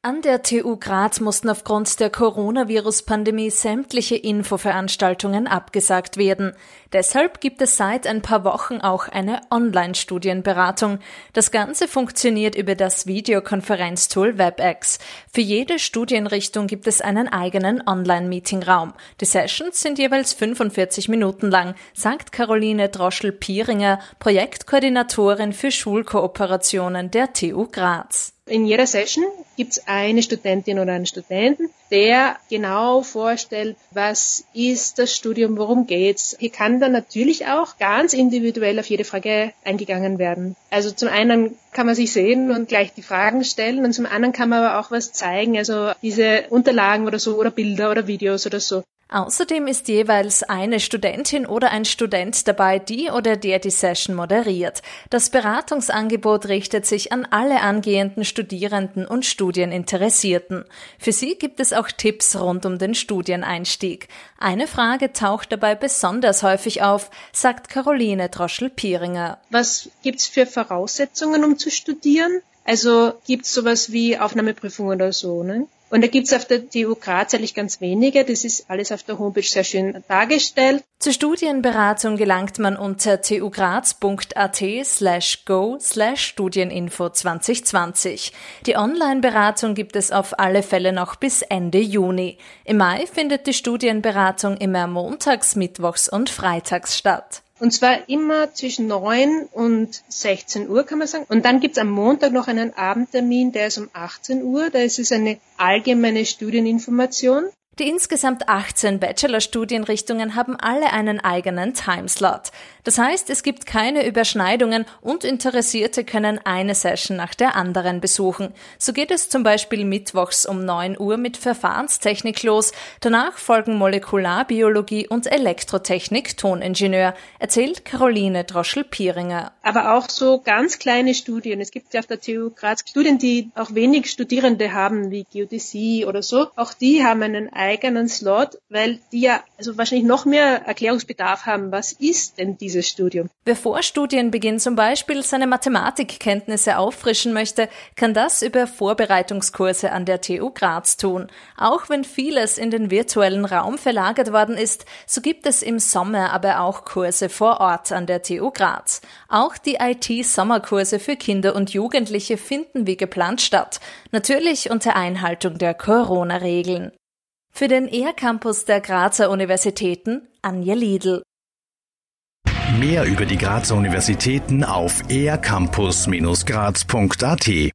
An der TU Graz mussten aufgrund der Coronavirus-Pandemie sämtliche Infoveranstaltungen abgesagt werden. Deshalb gibt es seit ein paar Wochen auch eine Online-Studienberatung. Das Ganze funktioniert über das Videokonferenztool WebEx. Für jede Studienrichtung gibt es einen eigenen Online-Meetingraum. Die Sessions sind jeweils 45 Minuten lang, sagt Caroline Droschel-Pieringer, Projektkoordinatorin für Schulkooperationen der TU Graz. In jeder Session gibt es eine Studentin oder einen Studenten, der genau vorstellt, was ist das Studium, worum geht's. Hier kann dann natürlich auch ganz individuell auf jede Frage eingegangen werden. Also zum einen kann man sich sehen und gleich die Fragen stellen und zum anderen kann man aber auch was zeigen, also diese Unterlagen oder so oder Bilder oder Videos oder so. Außerdem ist jeweils eine Studentin oder ein Student dabei, die oder der die Session moderiert. Das Beratungsangebot richtet sich an alle angehenden Studierenden und Studieninteressierten. Für sie gibt es auch Tipps rund um den Studieneinstieg. Eine Frage taucht dabei besonders häufig auf, sagt Caroline Droschel-Pieringer. Was gibt's für Voraussetzungen, um zu studieren? Also gibt's sowas wie Aufnahmeprüfung oder so, ne? Und da gibt's auf der TU Graz eigentlich ganz wenige. Das ist alles auf der Homepage sehr schön dargestellt. Zur Studienberatung gelangt man unter tugraz.at slash go slash Studieninfo 2020. Die Online-Beratung gibt es auf alle Fälle noch bis Ende Juni. Im Mai findet die Studienberatung immer montags, mittwochs und freitags statt. Und zwar immer zwischen 9 und 16 Uhr, kann man sagen. Und dann gibt's am Montag noch einen Abendtermin, der ist um 18 Uhr. Da ist es eine allgemeine Studieninformation. Die insgesamt 18 Bachelorstudienrichtungen haben alle einen eigenen Timeslot. Das heißt, es gibt keine Überschneidungen und Interessierte können eine Session nach der anderen besuchen. So geht es zum Beispiel mittwochs um 9 Uhr mit Verfahrenstechnik los. Danach folgen Molekularbiologie und Elektrotechnik Toningenieur, erzählt Caroline Droschel-Pieringer. Aber auch so ganz kleine Studien. Es gibt ja auf der TU Graz Studien, die auch wenig Studierende haben, wie Geodäsie oder so. Auch die haben einen eigenen Slot, weil die ja also wahrscheinlich noch mehr Erklärungsbedarf haben. Was ist denn dieses Studium? Wer Studienbeginn zum Beispiel seine Mathematikkenntnisse auffrischen möchte, kann das über Vorbereitungskurse an der TU Graz tun. Auch wenn vieles in den virtuellen Raum verlagert worden ist, so gibt es im Sommer aber auch Kurse vor Ort an der TU Graz. Auch die IT-Sommerkurse für Kinder und Jugendliche finden wie geplant statt. Natürlich unter Einhaltung der Corona-Regeln. Für den ER-Campus der Grazer Universitäten Anja Liedl. Mehr über die Grazer Universitäten auf ercampus-graz.at